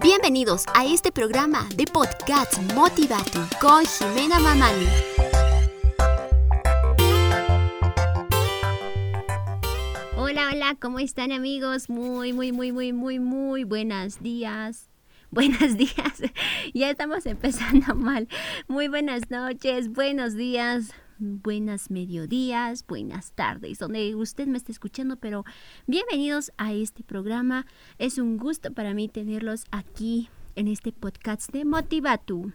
Bienvenidos a este programa de podcast Motivatu con Jimena Mamani. Hola, hola, ¿cómo están amigos? Muy, muy, muy, muy, muy, muy buenos días. Buenos días. Ya estamos empezando mal. Muy buenas noches, buenos días, buenas mediodías, buenas tardes, donde usted me está escuchando, pero bienvenidos a este programa. Es un gusto para mí tenerlos aquí en este podcast de Motivatu.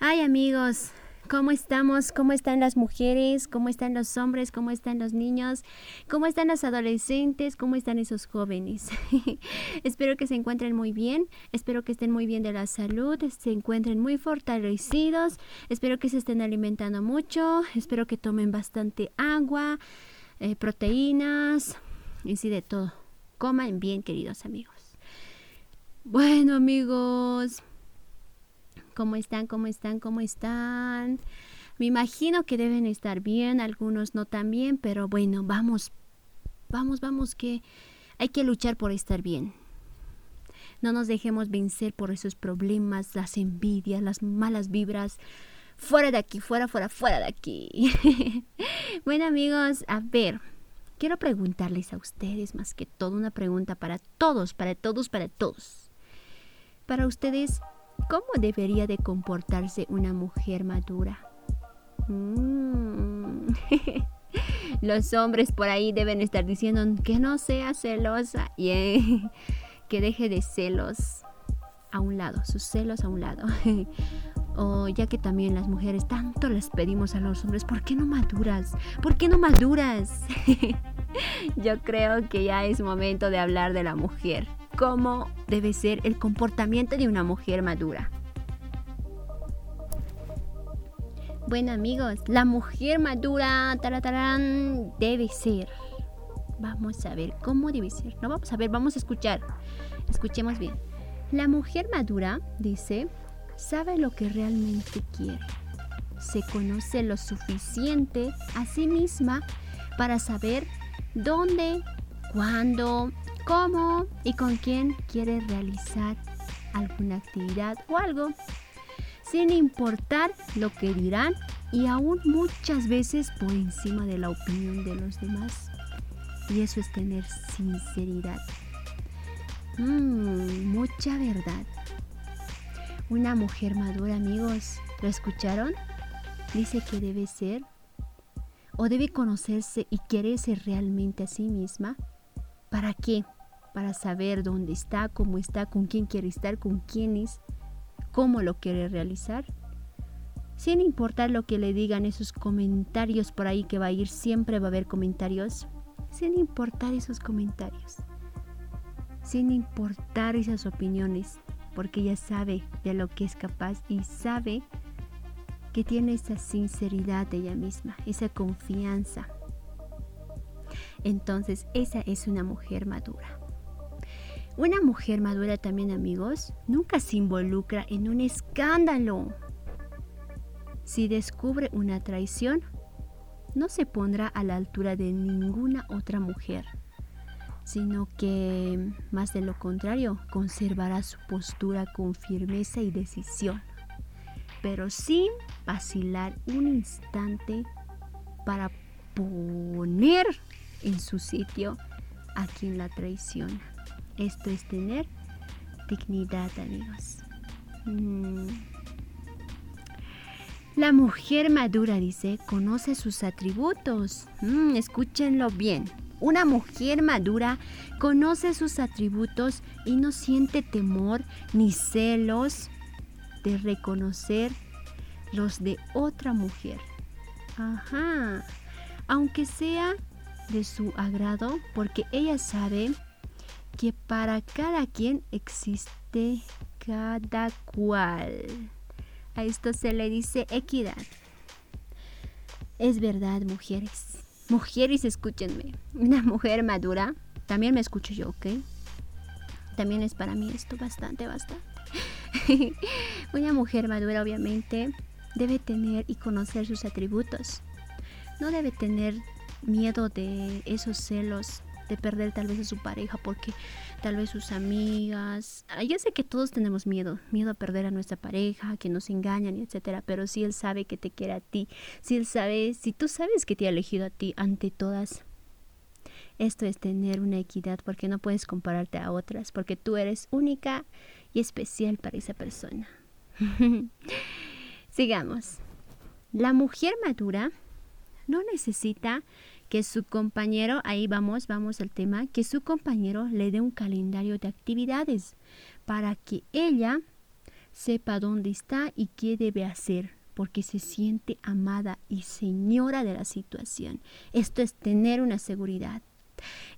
Ay amigos, ¿Cómo estamos? ¿Cómo están las mujeres? ¿Cómo están los hombres? ¿Cómo están los niños? ¿Cómo están los adolescentes? ¿Cómo están esos jóvenes? espero que se encuentren muy bien. Espero que estén muy bien de la salud. Se encuentren muy fortalecidos. Espero que se estén alimentando mucho. Espero que tomen bastante agua, eh, proteínas y sí de todo. Coman bien, queridos amigos. Bueno, amigos. ¿Cómo están? ¿Cómo están? ¿Cómo están? Me imagino que deben estar bien, algunos no tan bien, pero bueno, vamos, vamos, vamos, que hay que luchar por estar bien. No nos dejemos vencer por esos problemas, las envidias, las malas vibras. Fuera de aquí, fuera, fuera, fuera de aquí. bueno amigos, a ver, quiero preguntarles a ustedes más que todo una pregunta para todos, para todos, para todos. Para ustedes, ¿Cómo debería de comportarse una mujer madura? Mm. Los hombres por ahí deben estar diciendo que no sea celosa y que deje de celos a un lado, sus celos a un lado. o ya que también las mujeres tanto les pedimos a los hombres, ¿por qué no maduras? ¿Por qué no maduras? Yo creo que ya es momento de hablar de la mujer cómo debe ser el comportamiento de una mujer madura. Bueno amigos, la mujer madura debe ser. Vamos a ver cómo debe ser. No vamos a ver, vamos a escuchar. Escuchemos bien. La mujer madura, dice, sabe lo que realmente quiere. Se conoce lo suficiente a sí misma para saber dónde, cuándo cómo y con quién quiere realizar alguna actividad o algo, sin importar lo que dirán y aún muchas veces por encima de la opinión de los demás. Y eso es tener sinceridad. Mmm, mucha verdad. Una mujer madura, amigos, ¿lo escucharon? Dice que debe ser o debe conocerse y quererse realmente a sí misma ¿Para qué? Para saber dónde está, cómo está, con quién quiere estar, con quién es, cómo lo quiere realizar. Sin importar lo que le digan esos comentarios por ahí que va a ir, siempre va a haber comentarios. Sin importar esos comentarios. Sin importar esas opiniones. Porque ella sabe de lo que es capaz y sabe que tiene esa sinceridad de ella misma, esa confianza entonces esa es una mujer madura. Una mujer madura también amigos nunca se involucra en un escándalo. Si descubre una traición, no se pondrá a la altura de ninguna otra mujer, sino que, más de lo contrario, conservará su postura con firmeza y decisión, pero sin vacilar un instante para poner en su sitio a quien la traiciona. Esto es tener dignidad, amigos. Mm. La mujer madura, dice, conoce sus atributos. Mm, escúchenlo bien. Una mujer madura conoce sus atributos y no siente temor ni celos de reconocer los de otra mujer. Ajá. Aunque sea de su agrado porque ella sabe que para cada quien existe cada cual. A esto se le dice equidad. Es verdad, mujeres. Mujeres, escúchenme. Una mujer madura, también me escucho yo, ¿ok? También es para mí esto bastante, bastante. Una mujer madura, obviamente, debe tener y conocer sus atributos. No debe tener miedo de esos celos de perder tal vez a su pareja porque tal vez sus amigas. Ah, yo sé que todos tenemos miedo, miedo a perder a nuestra pareja, que nos engañan, etcétera, pero si él sabe que te quiere a ti, si él sabe, si tú sabes que te ha elegido a ti ante todas. Esto es tener una equidad porque no puedes compararte a otras, porque tú eres única y especial para esa persona. Sigamos. La mujer madura no necesita que su compañero, ahí vamos, vamos al tema, que su compañero le dé un calendario de actividades para que ella sepa dónde está y qué debe hacer, porque se siente amada y señora de la situación. Esto es tener una seguridad.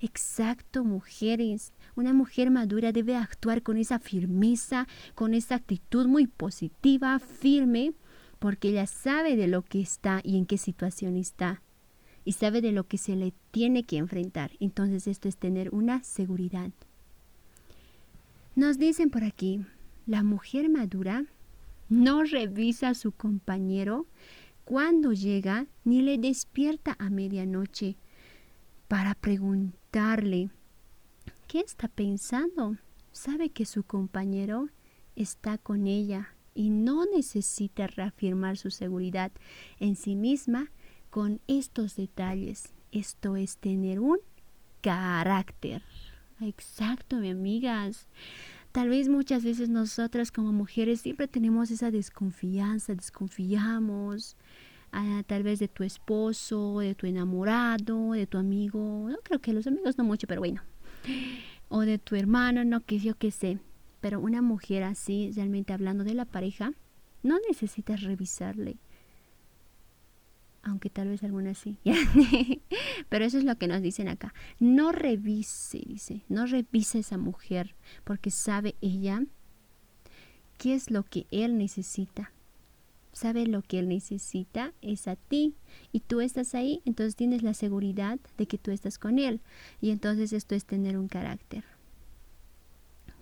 Exacto, mujeres. Una mujer madura debe actuar con esa firmeza, con esa actitud muy positiva, firme, porque ella sabe de lo que está y en qué situación está y sabe de lo que se le tiene que enfrentar. Entonces esto es tener una seguridad. Nos dicen por aquí, la mujer madura no revisa a su compañero cuando llega ni le despierta a medianoche para preguntarle qué está pensando. Sabe que su compañero está con ella y no necesita reafirmar su seguridad en sí misma con estos detalles. Esto es tener un carácter. Exacto, mi amigas. Tal vez muchas veces nosotras como mujeres siempre tenemos esa desconfianza, desconfiamos ah, tal vez de tu esposo, de tu enamorado, de tu amigo. No creo que los amigos no mucho, pero bueno. O de tu hermano, no que yo qué sé. Pero una mujer así, realmente hablando de la pareja, no necesitas revisarle aunque tal vez algunas sí. Pero eso es lo que nos dicen acá. No revise, dice, no revise esa mujer, porque sabe ella qué es lo que él necesita. Sabe lo que él necesita es a ti y tú estás ahí, entonces tienes la seguridad de que tú estás con él. Y entonces esto es tener un carácter.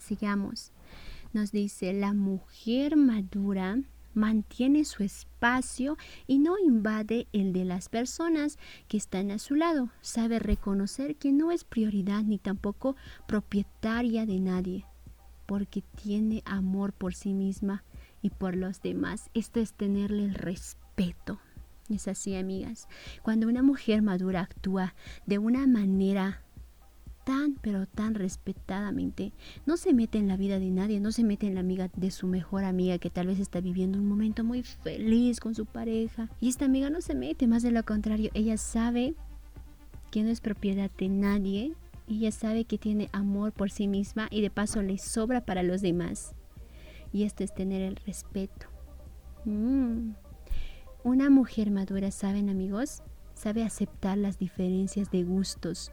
Sigamos. Nos dice, la mujer madura mantiene su espacio y no invade el de las personas que están a su lado. Sabe reconocer que no es prioridad ni tampoco propietaria de nadie, porque tiene amor por sí misma y por los demás. Esto es tenerle el respeto. Es así, amigas. Cuando una mujer madura actúa de una manera tan pero tan respetadamente. No se mete en la vida de nadie, no se mete en la amiga de su mejor amiga que tal vez está viviendo un momento muy feliz con su pareja. Y esta amiga no se mete, más de lo contrario, ella sabe que no es propiedad de nadie ella sabe que tiene amor por sí misma y de paso le sobra para los demás. Y esto es tener el respeto. Mm. Una mujer madura, ¿saben amigos? Sabe aceptar las diferencias de gustos,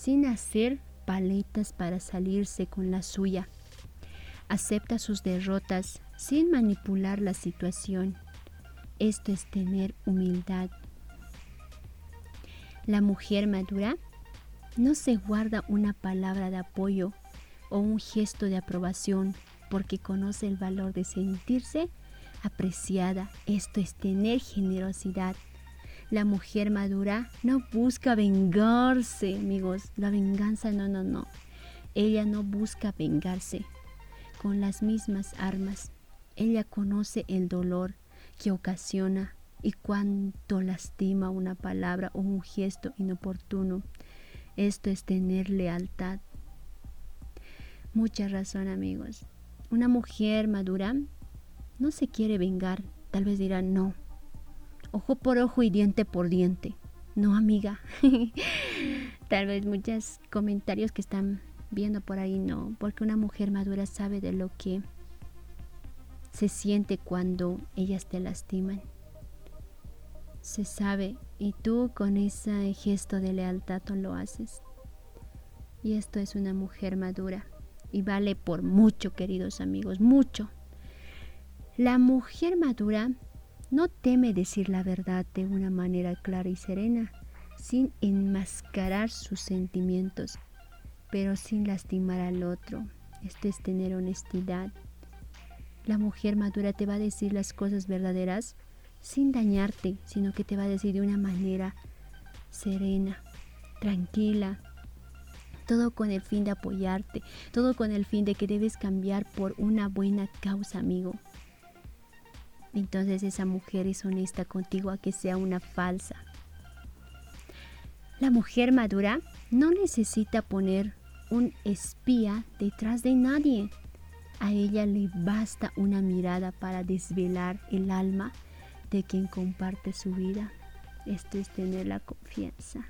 sin hacer paletas para salirse con la suya. Acepta sus derrotas sin manipular la situación. Esto es tener humildad. La mujer madura no se guarda una palabra de apoyo o un gesto de aprobación porque conoce el valor de sentirse apreciada. Esto es tener generosidad. La mujer madura no busca vengarse, amigos. La venganza, no, no, no. Ella no busca vengarse con las mismas armas. Ella conoce el dolor que ocasiona y cuánto lastima una palabra o un gesto inoportuno. Esto es tener lealtad. Mucha razón, amigos. Una mujer madura no se quiere vengar. Tal vez dirá, no, ojo por ojo y diente por diente. No, amiga. Tal vez muchos comentarios que están viendo por ahí no, porque una mujer madura sabe de lo que se siente cuando ellas te lastiman. Se sabe y tú con ese gesto de lealtad lo haces. Y esto es una mujer madura y vale por mucho, queridos amigos, mucho. La mujer madura no teme decir la verdad de una manera clara y serena, sin enmascarar sus sentimientos, pero sin lastimar al otro. Esto es tener honestidad. La mujer madura te va a decir las cosas verdaderas sin dañarte, sino que te va a decir de una manera serena, tranquila, todo con el fin de apoyarte, todo con el fin de que debes cambiar por una buena causa, amigo. Entonces esa mujer es honesta contigo a que sea una falsa. La mujer madura no necesita poner un espía detrás de nadie. A ella le basta una mirada para desvelar el alma de quien comparte su vida. Esto es tener la confianza.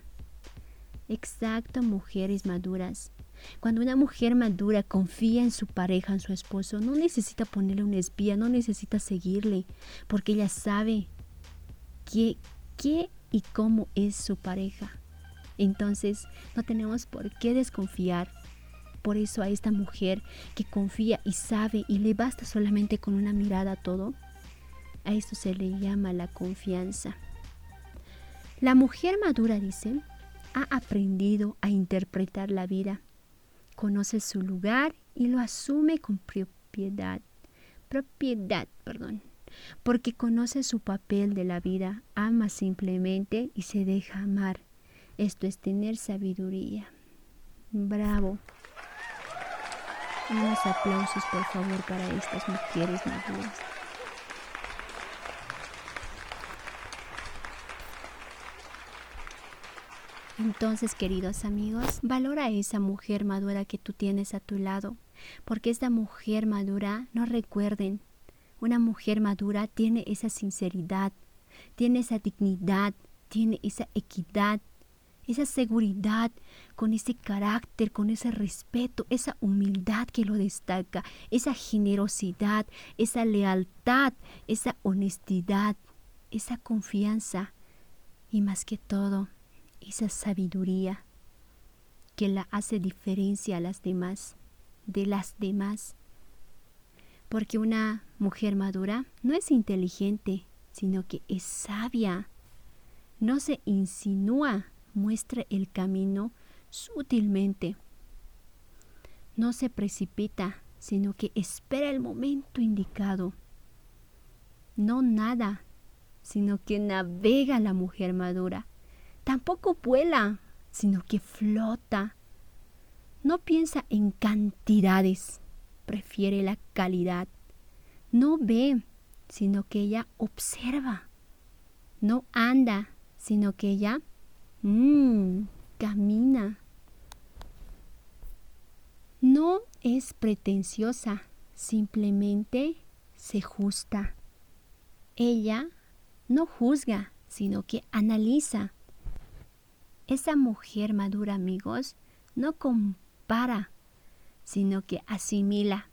Exacto, mujeres maduras. Cuando una mujer madura confía en su pareja, en su esposo, no necesita ponerle un espía, no necesita seguirle, porque ella sabe qué, qué y cómo es su pareja. Entonces, no tenemos por qué desconfiar. Por eso a esta mujer que confía y sabe y le basta solamente con una mirada a todo, a esto se le llama la confianza. La mujer madura, dice, ha aprendido a interpretar la vida, conoce su lugar y lo asume con propiedad. Propiedad, perdón. Porque conoce su papel de la vida, ama simplemente y se deja amar. Esto es tener sabiduría. Bravo. Unos aplausos, por favor, para estas mujeres maduras. Entonces, queridos amigos, valora esa mujer madura que tú tienes a tu lado, porque esta mujer madura, no recuerden, una mujer madura tiene esa sinceridad, tiene esa dignidad, tiene esa equidad, esa seguridad, con ese carácter, con ese respeto, esa humildad que lo destaca, esa generosidad, esa lealtad, esa honestidad, esa confianza y más que todo, esa sabiduría que la hace diferencia a las demás, de las demás. Porque una mujer madura no es inteligente, sino que es sabia. No se insinúa, muestra el camino sutilmente. No se precipita, sino que espera el momento indicado. No nada, sino que navega la mujer madura Tampoco vuela, sino que flota. No piensa en cantidades, prefiere la calidad. No ve, sino que ella observa. No anda, sino que ella mmm, camina. No es pretenciosa, simplemente se justa. Ella no juzga, sino que analiza. Esa mujer madura, amigos, no compara, sino que asimila.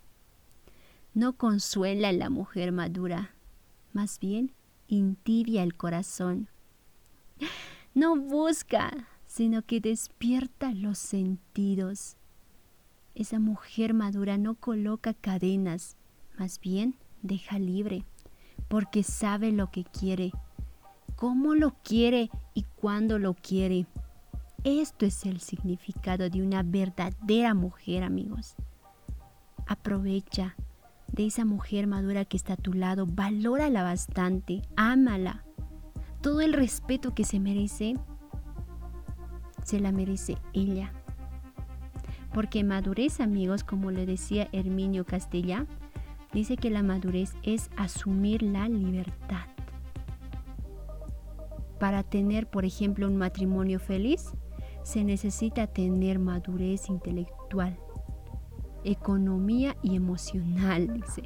No consuela a la mujer madura, más bien intibia el corazón. No busca, sino que despierta los sentidos. Esa mujer madura no coloca cadenas, más bien deja libre, porque sabe lo que quiere, cómo lo quiere y cuándo lo quiere. Esto es el significado de una verdadera mujer, amigos. Aprovecha de esa mujer madura que está a tu lado, valórala bastante, ámala. Todo el respeto que se merece, se la merece ella. Porque madurez, amigos, como le decía Herminio Castella, dice que la madurez es asumir la libertad. Para tener, por ejemplo, un matrimonio feliz, se necesita tener madurez intelectual, economía y emocional, dice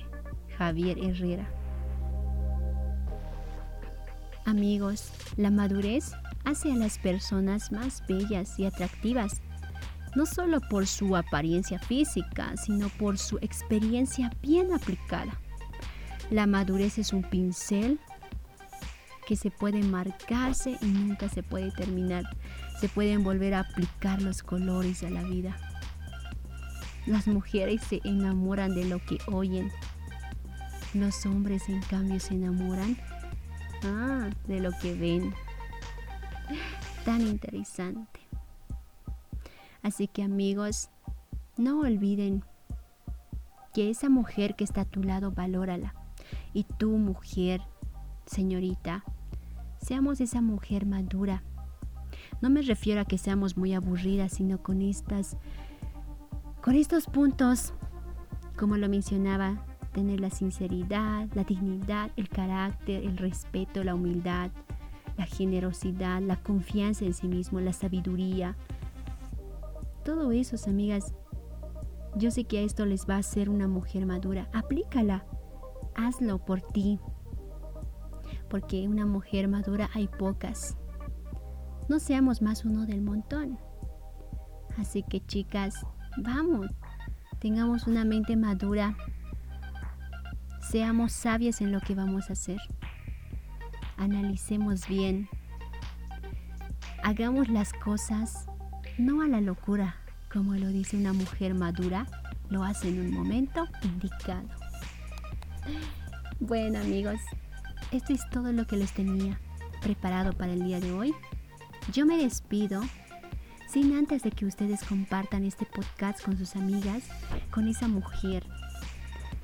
Javier Herrera. Amigos, la madurez hace a las personas más bellas y atractivas, no solo por su apariencia física, sino por su experiencia bien aplicada. La madurez es un pincel que se puede marcarse y nunca se puede terminar. Se pueden volver a aplicar los colores a la vida. Las mujeres se enamoran de lo que oyen. Los hombres en cambio se enamoran ah, de lo que ven. Tan interesante. Así que amigos, no olviden que esa mujer que está a tu lado, valórala. Y tu mujer, señorita, Seamos esa mujer madura. No me refiero a que seamos muy aburridas, sino con estas con estos puntos, como lo mencionaba, tener la sinceridad, la dignidad, el carácter, el respeto, la humildad, la generosidad, la confianza en sí mismo, la sabiduría. Todo eso, amigas, yo sé que a esto les va a hacer una mujer madura. Aplícala. Hazlo por ti. Porque una mujer madura hay pocas. No seamos más uno del montón. Así que chicas, vamos. Tengamos una mente madura. Seamos sabias en lo que vamos a hacer. Analicemos bien. Hagamos las cosas no a la locura, como lo dice una mujer madura, lo hace en un momento indicado. Bueno amigos, esto es todo lo que les tenía preparado para el día de hoy. Yo me despido sin antes de que ustedes compartan este podcast con sus amigas, con esa mujer,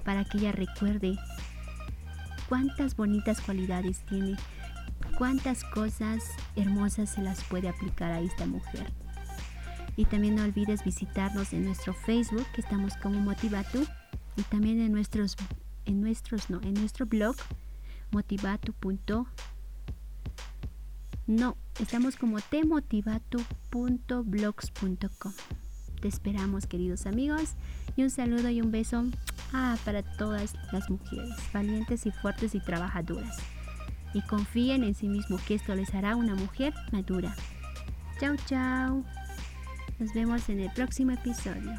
para que ella recuerde cuántas bonitas cualidades tiene, cuántas cosas hermosas se las puede aplicar a esta mujer. Y también no olvides visitarnos en nuestro Facebook, que estamos como Motivatu, y también en nuestros, en nuestros, no, en nuestro blog, motivatu.no. No, estamos como temotivatu.blogs.com. Te esperamos, queridos amigos, y un saludo y un beso ah, para todas las mujeres, valientes y fuertes y trabajadoras. Y confíen en sí mismo que esto les hará una mujer madura. Chao, chao. Nos vemos en el próximo episodio.